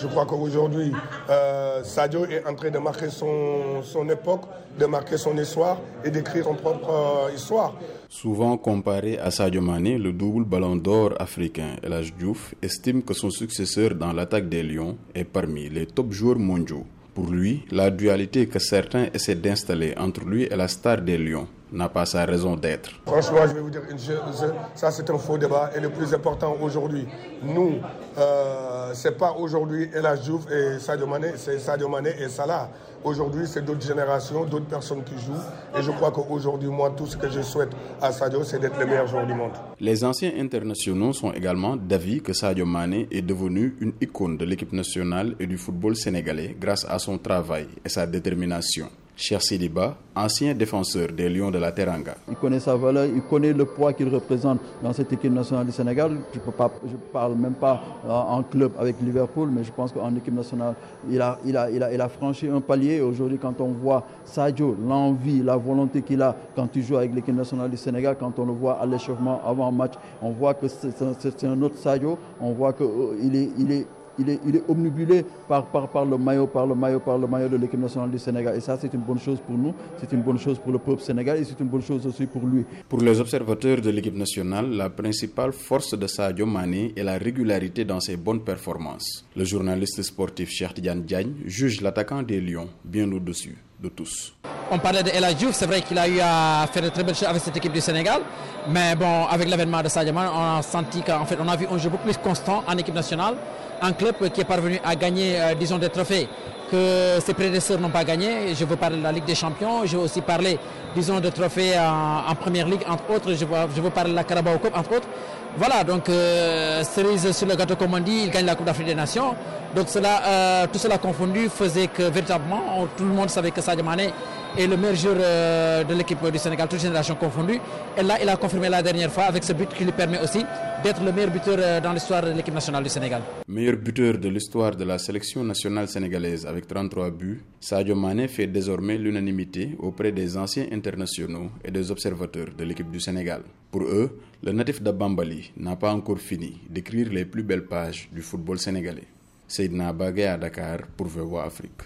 Je crois qu'aujourd'hui, euh, Sadio est en train de marquer son, son époque, de marquer son histoire et d'écrire son propre euh, histoire. Souvent comparé à Sadio Mané, le double ballon d'or africain El Diouf estime que son successeur dans l'attaque des Lions est parmi les top joueurs mondiaux. Pour lui, la dualité que certains essaient d'installer entre lui et la star des Lions n'a pas sa raison d'être. Franchement, je vais vous dire une chose, ça c'est un faux débat et le plus important aujourd'hui, nous, euh, c'est pas aujourd'hui El Diouf et Sadio Mané, c'est Sadio Mané et Salah. Aujourd'hui, c'est d'autres générations, d'autres personnes qui jouent. Et je crois qu'aujourd'hui, moi, tout ce que je souhaite à Sadio, c'est d'être le meilleur joueur du monde. Les anciens internationaux sont également d'avis que Sadio Mané est devenu une icône de l'équipe nationale et du football sénégalais grâce à son travail et sa détermination. Cher Sidiba, ancien défenseur des Lions de la Teranga. Il connaît sa valeur, il connaît le poids qu'il représente dans cette équipe nationale du Sénégal. Je ne parle même pas en club avec Liverpool, mais je pense qu'en équipe nationale, il a, franchi un palier. Aujourd'hui, quand on voit Sadio, l'envie, la volonté qu'il a quand il joue avec l'équipe nationale du Sénégal, quand on le voit à l'échauffement avant match, on voit que c'est un, autre Sadio, on voit qu'il il est il est, omnibulé par, par, par, le maillot, par le maillot, par le maillot de l'équipe nationale du Sénégal. Et ça, c'est une bonne chose pour nous, c'est une bonne chose pour le peuple sénégalais et c'est une bonne chose aussi pour lui. Pour les observateurs de l'équipe nationale, la principale force de Sadio Mané est la régularité dans ses bonnes performances. Le journaliste sportif Cheikh Diagne juge l'attaquant des Lions bien au-dessus de tous. On parlait de El c'est vrai qu'il a eu à faire de très belles choses avec cette équipe du Sénégal, mais bon, avec l'avènement de Sadio on a senti qu'en fait, on a vu un jeu beaucoup plus constant en équipe nationale un club qui est parvenu à gagner, euh, disons, des trophées que ses prédécesseurs n'ont pas gagné. Je veux parler de la Ligue des Champions, je veux aussi parler, disons, de trophées en, Première Ligue, entre autres. Je veux, je veux parler de la Carabao Cup, entre autres. Voilà, donc euh, cerise sur le gâteau, comme on dit, il gagne la Coupe d'Afrique des Nations. Donc cela, euh, tout cela confondu faisait que véritablement, tout le monde savait que Sadio Mané est le meilleur joueur euh, de l'équipe du Sénégal, toute génération confondue. Et là, il a confirmé la dernière fois avec ce but qui lui permet aussi d'être le meilleur buteur euh, dans l'histoire de l'équipe nationale du Sénégal. Meilleur buteur de l'histoire de la sélection nationale sénégalaise avec 33 buts, Sadio Mané fait désormais l'unanimité auprès des anciens internationaux et des observateurs de l'équipe du Sénégal. Pour eux, le natif de Bambali n'a pas encore fini d'écrire les plus belles pages du football sénégalais. Seydina Bagay à Dakar pour VOA Afrique.